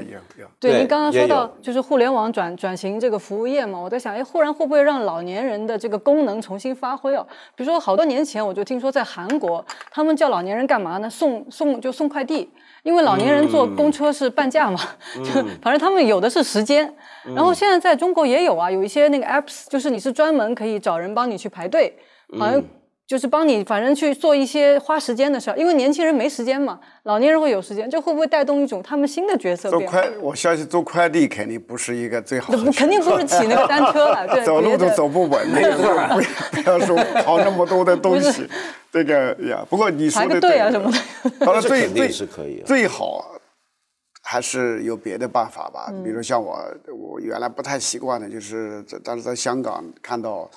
对您刚刚说到就是互联网转转型这个服务业嘛，我在想，哎，忽然会不会让老年人的这个功能重新发挥哦？比如说，好多年前我就听说在韩国，他们叫老年人干嘛呢？送送就送快递，因为老年人坐公车是半价嘛，就 (laughs) 反正他们有的是时间。然后现在在中国也有啊，有一些那个 apps，就是你是专门可以找人帮你去排队，好像就是帮你反正去做一些花时间的事儿，因为年轻人没时间嘛，老年人会有时间，这会不会带动一种他们新的角色变化？做快，我相信做快递肯定不是一个最好的 (laughs) 肯定不是骑那个单车了，对，(laughs) 走路都走不稳，(laughs) 那个不要不要说跑那么多的东不西，这个呀。不过你说的排个队啊什么的。当然这肯定最最是可以啊最好还是有别的办法吧。嗯比如像我，我原来不太习惯的，就是在但是在香港看到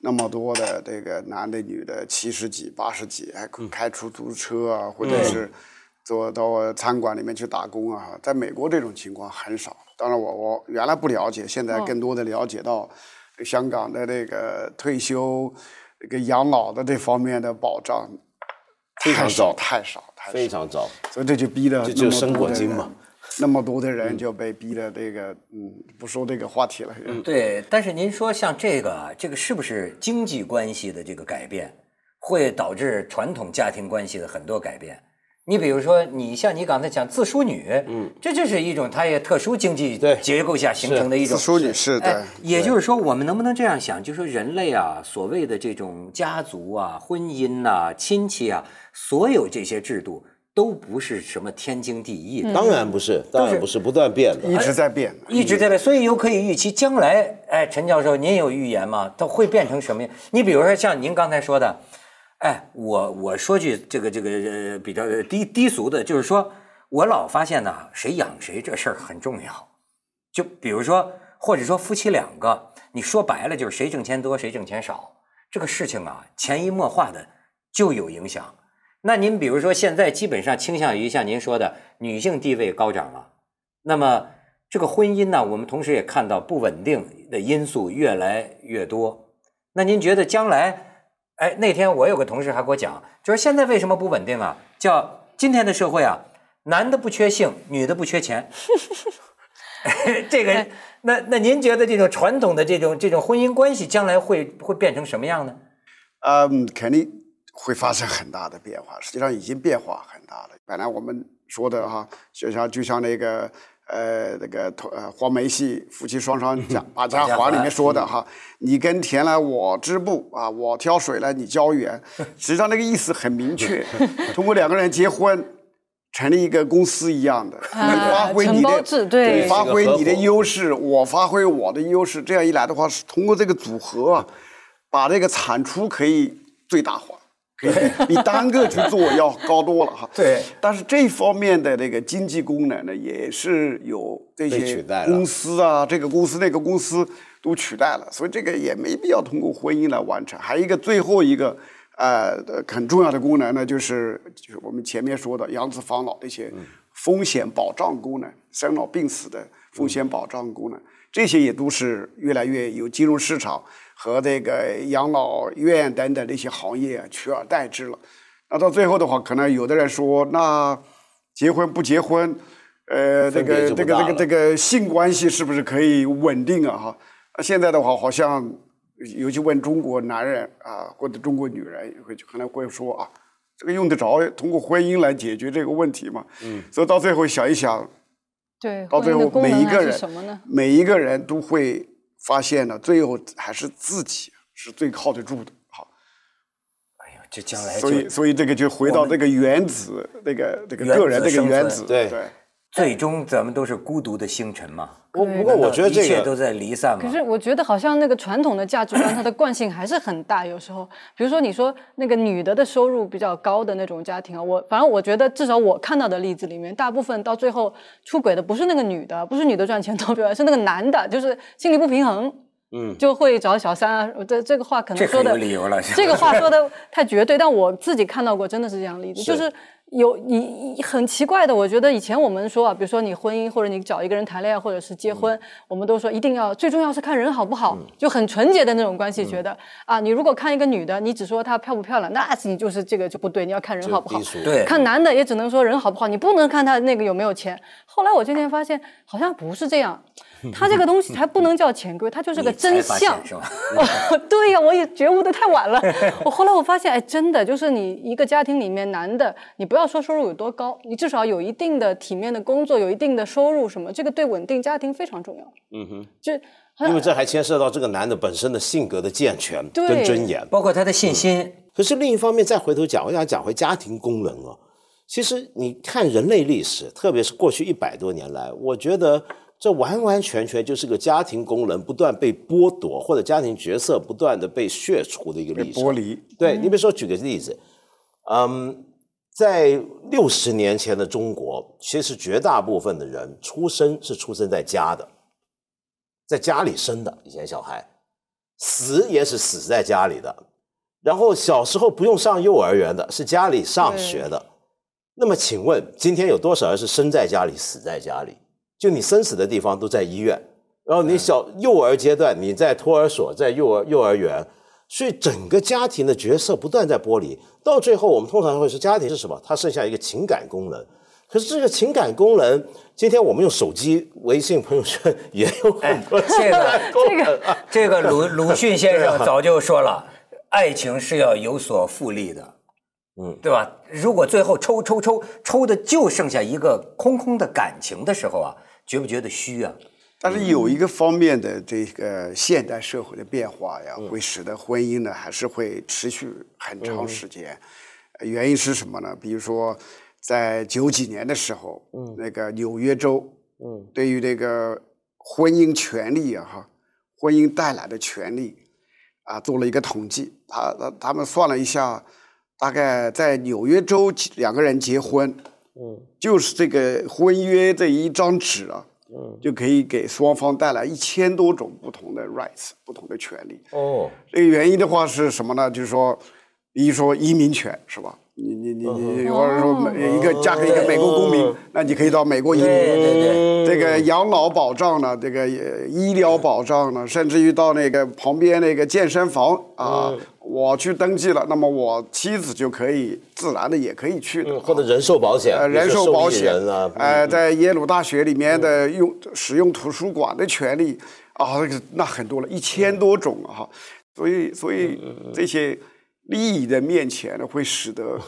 那么多的这个男的女的七十几、八十几，还嗯开出租车啊，或者是做到餐馆里面去打工啊。在美国这种情况很少。当然我我原来不了解，现在更多的了解到香港的这个退休、这个养老的这方面的保障。非常太少，早太少，太少。非常少，所以这就逼得这就生果金嘛。那么多的人就被逼的这个，嗯，不说这个话题了。嗯对，但是您说像这个啊，这个是不是经济关系的这个改变，会导致传统家庭关系的很多改变？你比如说，你像你刚才讲自梳女，嗯，这就是一种它也特殊经济对结构下形成的一种自梳女是哎的，也就是说，我们能不能这样想，就是说人类啊，所谓的这种家族啊、婚姻呐、亲戚啊，所有这些制度都不是什么天经地义的，当然不是，当然不是，不断变的。一直在变，一直在变，所以有可以预期将来，哎，陈教授，您有预言吗？它会变成什么样？你比如说像您刚才说的，哎，我我说句这个这个呃比较低低俗的，就是说我老发现呢，谁养谁这事儿很重要。就比如说，或者说夫妻两个，你说白了就是谁挣钱多，谁挣钱少，这个事情啊，潜移默化的就有影响。那您比如说现在基本上倾向于像您说的，女性地位高涨了，那么这个婚姻呢，我们同时也看到不稳定的因素越来越多。那您觉得将来，哎，那天我有个同事还给我讲，就是现在为什么不稳定啊？叫今天的社会啊，男的不缺性，女的不缺钱。(laughs) 这个，那那您觉得这种传统的这种这种婚姻关系，将来会会变成什么样呢？嗯，肯定会发生很大的变化，实际上已经变化很大了。本来我们说的哈，就像就像那个呃那个呃黄梅戏夫妻双双 (laughs) 讲《把家还》里面说的哈，你耕田来我织布啊，我挑水来你浇园，实际上那个意思很明确，(laughs) 通过两个人结婚。成立一个公司一样的，啊你发挥你的对你发挥你的优势，我发挥我的优势，这样一来的话，是通过这个组合啊，把这个产出可以最大化。比 (laughs) 单个去做要高多了哈。对，但是这方面的那个经济功能呢，也是有这些公司啊，这个公司那个公司都取代了，所以这个也没必要通过婚姻来完成。还有一个最后一个呃很重要的功能呢，就是就是我们前面说的养子防老的一些风险保障功能，生老病死的风险保障功能，这些也都是越来越有金融市场和这个养老院等等这些行业啊取而代之了。那到最后的话，可能有的人说，那结婚不结婚，呃，这个这个这个这个性关系是不是可以稳定啊？哈，那现在的话，好像尤其问中国男人啊，或者中国女人，会可能会说啊，这个用得着通过婚姻来解决这个问题吗？嗯，所以到最后想一想，对，到最后每一个人？每一个人都会发现呢，最后还是自己是最靠得住的。好，哎呦，这将来所以所以这个就回到这个原子，那个这个个人这个原子，对对。最终咱们都是孤独的星辰嘛。我不过我觉得这个一切都在离散嘛。可是我觉得好像那个传统的价值观，它的惯性还是很大。有时候，比如说你说那个女的的收入比较高的那种家庭啊，我反正我觉得至少我看到的例子里面，大部分到最后出轨的不是那个女的，不是女的赚钱多表，是那个男的，就是心理不平衡，嗯，就会找小三啊。这这个话可能说的有理由了。这个话说的太绝对，但我自己看到过，真的是这样例子，就是有你你很奇怪的，我觉得以前我们说啊，比如说你婚姻或者你找一个人谈恋爱或者是结婚，我们都说一定要最重要是看人好不好，就很纯洁的那种关系，觉得啊，你如果看一个女的，你只说她漂不漂亮，那你就是这个就不对，你要看人好不好对。看男的也只能说人好不好，你不能看他那个有没有钱。后来我渐渐发现，好像不是这样，(laughs) 他这个东西还不能叫潜规，它就是个真相。是吧？哦，(laughs) 对呀，我也觉悟的太晚了。(laughs) 我后来我发现，哎，真的就是你一个家庭里面，男的，你不要说收入有多高，你至少有一定的体面的工作，有一定的收入，什么，这个对稳定家庭非常重要。嗯哼，就因为这还牵涉到这个男的本身的性格的健全跟尊严。包括他的信心，可是另一方面，再回头讲，我想讲回家庭功能哦。其实你看人类历史，特别是过去一百多年来，我觉得这完完全全就是个家庭功能不断被剥夺，或者家庭角色不断的被削除的一个历史。剥离，对你比如说，举个例子，嗯，在六十年前的中国，其实绝大部分的人出生是出生在家的，在家里生的，以前小孩死也是死在家里的，然后小时候不用上幼儿园的，是家里上学的。那么，请问今天有多少人是生在家里，死在家里？就你生死的地方都在医院，然后你小幼儿阶段你在托儿所，在幼儿幼儿园，所以整个家庭的角色不断在剥离，到最后我们通常会说家庭是什么？它剩下一个情感功能。可是这个情感功能，今天我们用手机、微信朋友圈也有很多情这个感功能。这个鲁鲁迅先生 (laughs) 早就说了，爱情是要有所复利的，嗯，对吧？如果最后抽抽抽抽的就剩下一个空空的感情的时候啊，觉不觉得虚啊？但是有一个方面的这个现代社会的变化呀，会使得婚姻呢还是会持续很长时间。呃原因是什么呢？比如说，在九几年的时候，那个纽约州，对于这个婚姻权利啊，哈，婚姻带来的权利啊，做了一个统计。他他他们算了一下，大概在纽约州两个人结婚，就是这个婚约这一张纸啊，嗯就可以给双方带来一千多种不同的 rights，不同的权利。哦，这个原因的话是什么呢？就是说，比如说移民权是吧？你你你你，或者说美一个嫁给一个美国公民，那你可以到美国移民。对对对，这个养老保障呢，这个呃医疗保障呢，甚至于到那个旁边那个健身房啊，我去登记了，那么我妻子就可以自然的也可以去或者人寿保险，呃，人寿保险啊，呃，在耶鲁大学里面的用使用图书馆的权利啊，那很多了，一千多种啊，哈。所以所以这些利益的面前呢，会使得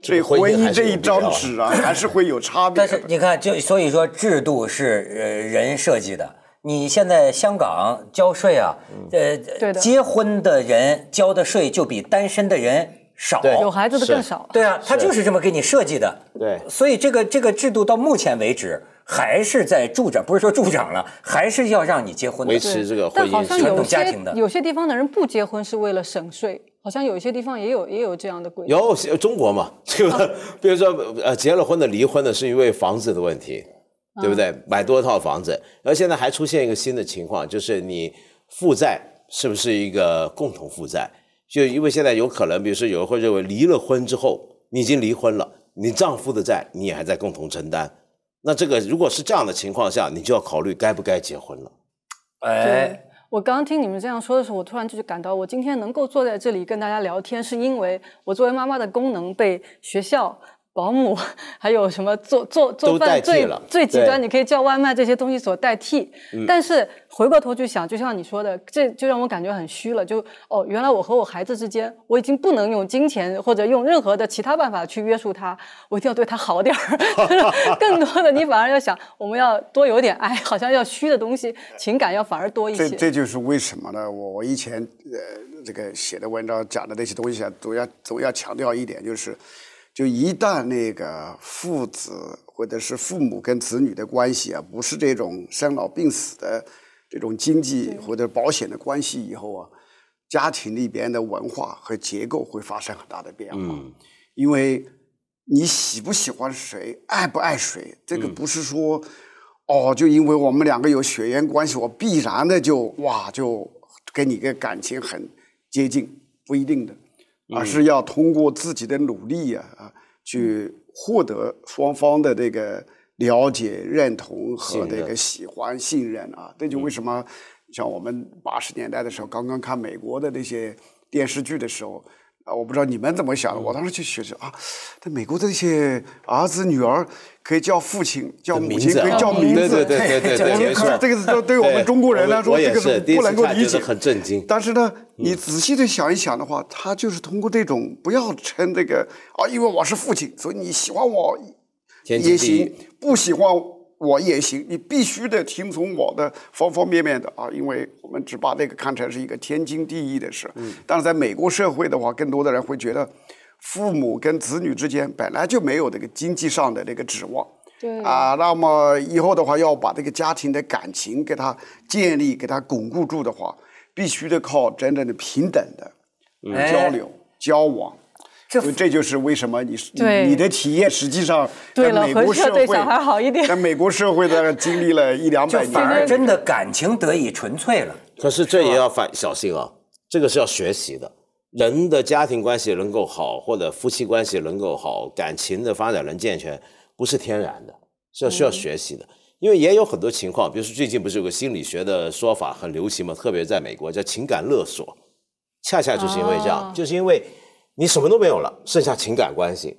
这婚姻这一张纸啊，还是会有差别但是。你看，就所以说制度是呃人设计的。你现在香港交税啊，呃，对的结婚的人交的税就比单身的人少。有孩子的更少。对啊，他就是这么给你设计的。对所以这个这个制度到目前为止还是在助长，不是说助长了，还是要让你结婚的。维持这个婚姻传统家庭的有些地方的人不结婚是为了省税，好像有一些地方也有也有这样的规定。有中国嘛，(laughs) 这个比如说呃结了婚的离婚的是因为房子的问题，对不对？买多套房子，然后现在还出现一个新的情况，就是你负债是不是一个共同负债？就因为现在有可能，比如说有人会认为离了婚之后你已经离婚了，你丈夫的债你也还在共同承担，那这个如果是这样的情况下，你就要考虑该不该结婚了。哎对，，我刚刚听你们这样说的时候，我突然就是感到，我今天能够坐在这里跟大家聊天，是因为我作为妈妈的功能被学校。保姆，还有什么做做做饭最最极端，你可以叫外卖这些东西所代替。但是回过头去想，就像你说的，这就让我感觉很虚了。就哦，原来我和我孩子之间，我已经不能用金钱或者用任何的其他办法去约束他，我一定要对他好点儿。(laughs) 更多的，你反而要想，我们要多有点爱，好像要虚的东西，情感要反而多一些。这这就是为什么呢？我我以前呃这个写的文章讲的那些东西啊，总要总要强调一点，就是就一旦那个父子或者是父母跟子女的关系啊，不是这种生老病死的这种经济或者保险的关系以后啊，家庭里边的文化和结构会发生很大的变化，因为你喜不喜欢谁，爱不爱谁，这个不是说。哦，就因为我们两个有血缘关系，我必然的就哇就跟你个感情很接近，不一定的，而是要通过自己的努力呀啊，去获得双方的这个了解、认同和这个喜欢、信任啊。这就为什么像我们八十年代的时候，刚刚看美国的那些电视剧的时候。啊，我不知道你们怎么想的。我当时就觉得啊，在美国这些儿子女儿可以叫父亲、叫母亲，可以叫啊名字。对对对对对，我们这个是对对我们中国人来说，这个是不能够理解，很震惊。但是呢，你仔细的想一想的话，他就是通过这种不要称这个啊，因为我是父亲，所以你喜欢我也行，不喜欢我也行，你必须得听从我的方方面面的啊，因为我们只把这个看成是一个天经地义的事。嗯但是在美国社会的话，更多的人会觉得，父母跟子女之间本来就没有这个经济上的这个指望。对啊，那么以后的话，要把这个家庭的感情给他建立、给他巩固住的话，必须得靠真正的平等的哎交流、交往。这这就是为什么你对你的体验实际上对美国回社会对小孩好一点在美国社会大概经历了一两百年，反而真的感情得以纯粹了。可是这也要反小心啊，这个是要学习的。人的家庭关系能够好，或者夫妻关系能够好，感情的发展能健全，不是天然的，是要需要学习的。因为也有很多情况，比如说最近不是有个心理学的说法很流行嘛，特别在美国叫情感勒索，恰恰就是因为这样，哦就是因为你什么都没有了，剩下情感关系，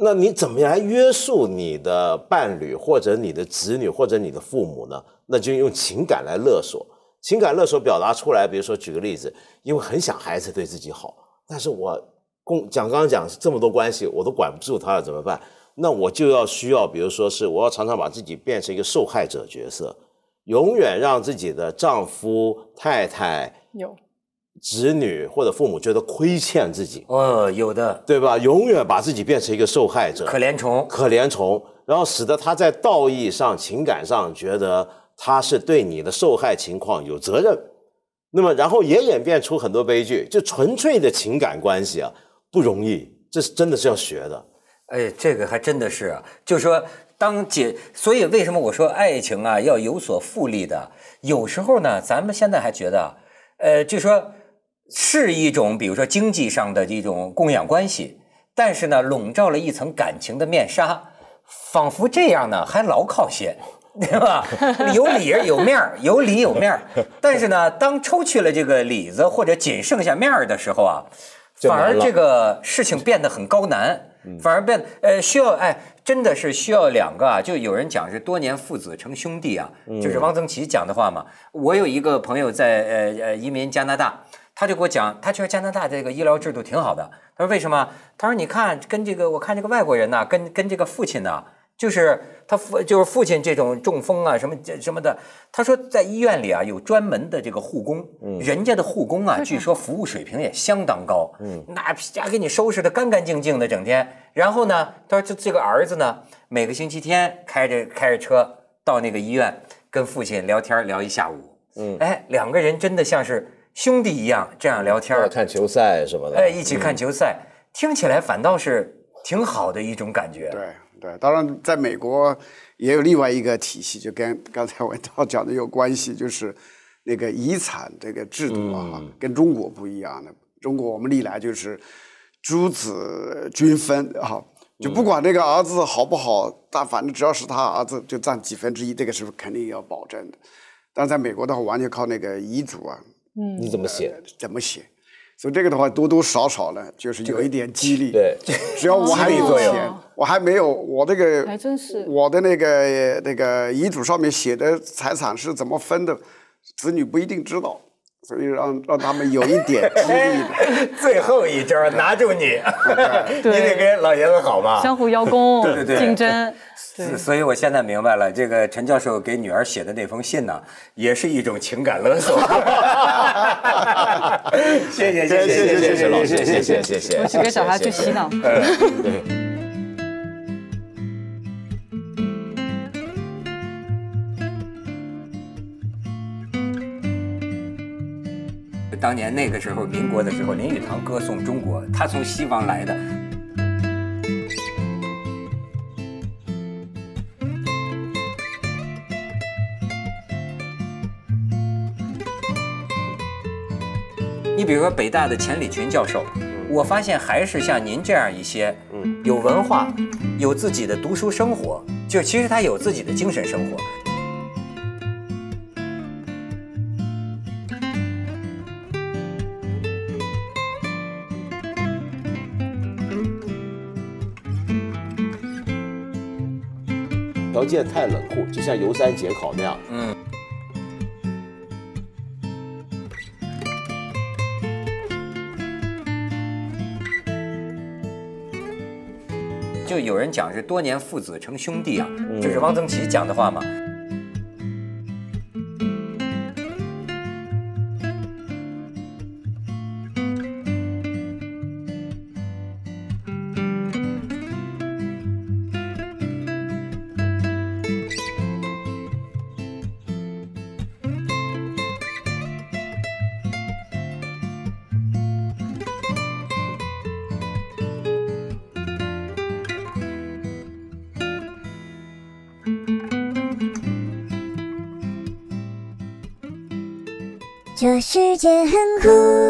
那你怎么来约束你的伴侣，或者你的子女，或者你的父母呢？那就用情感来勒索。情感勒索表达出来，比如说举个例子，因为很想孩子对自己好，但是我共讲刚刚讲这么多关系，我都管不住他了，怎么办？那我就要需要，比如说是我要常常把自己变成一个受害者角色，永远让自己的丈夫、太太、有子女或者父母觉得亏欠自己，哦，有的对吧？永远把自己变成一个受害者，可怜虫，可怜虫，然后使得他在道义上、情感上觉得他是对你的受害情况有责任。那么，然后也演变出很多悲剧，就纯粹的情感关系啊，不容易，这是真的是要学的。哎，这个还真的是啊，就说当解，所以为什么我说爱情啊要有所复利的？有时候呢，咱们现在还觉得，呃，就说是一种，比如说经济上的这种供养关系，但是呢，笼罩了一层感情的面纱，仿佛这样呢还牢靠些。对吧？(laughs) 有里儿有面儿，有里有面儿。但是呢，当抽去了这个里子，或者仅剩下面儿的时候啊，反而这个事情变得很高难，反而变呃需要哎，真的是需要两个啊。就有人讲是多年父子成兄弟啊，就是汪曾祺讲的话嘛。我有一个朋友在呃呃移民加拿大，他就给我讲，他觉得加拿大这个医疗制度挺好的。他说为什么？他说你看跟这个我看这个外国人呐、跟跟这个父亲呐、就是他父就是父亲这种中风啊什么这什么的，他说在医院里啊有专门的这个护工，人家的护工啊据说服务水平也相当高，嗯，那家给你收拾的干干净净的整天。然后呢，他说这这个儿子呢每个星期天开着开着车到那个医院跟父亲聊天聊一下午，嗯，哎，两个人真的像是兄弟一样这样聊天，看球赛什么的，哎，一起看球赛，听起来反倒是挺好的一种感觉。对对，当然在美国也有另外一个体系，就跟刚才文涛讲的有关系，就是那个遗产这个制度啊，跟中国不一样的。中国我们历来就是诸子均分啊，就不管那个儿子好不好，但反正只要是他儿子就占几分之一，这个是肯定要保证的。但在美国的话，完全靠那个遗嘱啊，你怎么写？怎么写？所以这个的话，多多少少呢，就是有一点激励。对，(laughs) 只要我还有钱，我还没有我这个，还真是我的那个那个遗嘱上面写的财产是怎么分的，子女不一定知道，所以让让他们有一点激励的。(laughs) 最后一招拿住你，(laughs) 你得跟老爷子好嘛。相互邀功，(laughs) 对对对竞争。所所以，我现在明白了，这个陈教授给女儿写的那封信呢，也是一种情感勒索。谢谢谢谢谢谢谢老师，谢谢谢谢。我去给小孩去洗脑。对。当年那个时候，民国的时候，林语堂歌颂中国，他从西方来的。你比如说北大的钱理群教授，我发现还是像您这样一些，有文化、有自己的读书生活，就其实他有自己的精神生活。件太冷酷，就像游山解考那样。嗯。就有人讲是多年父子成兄弟啊，这是汪曾祺讲的话吗？世界很酷。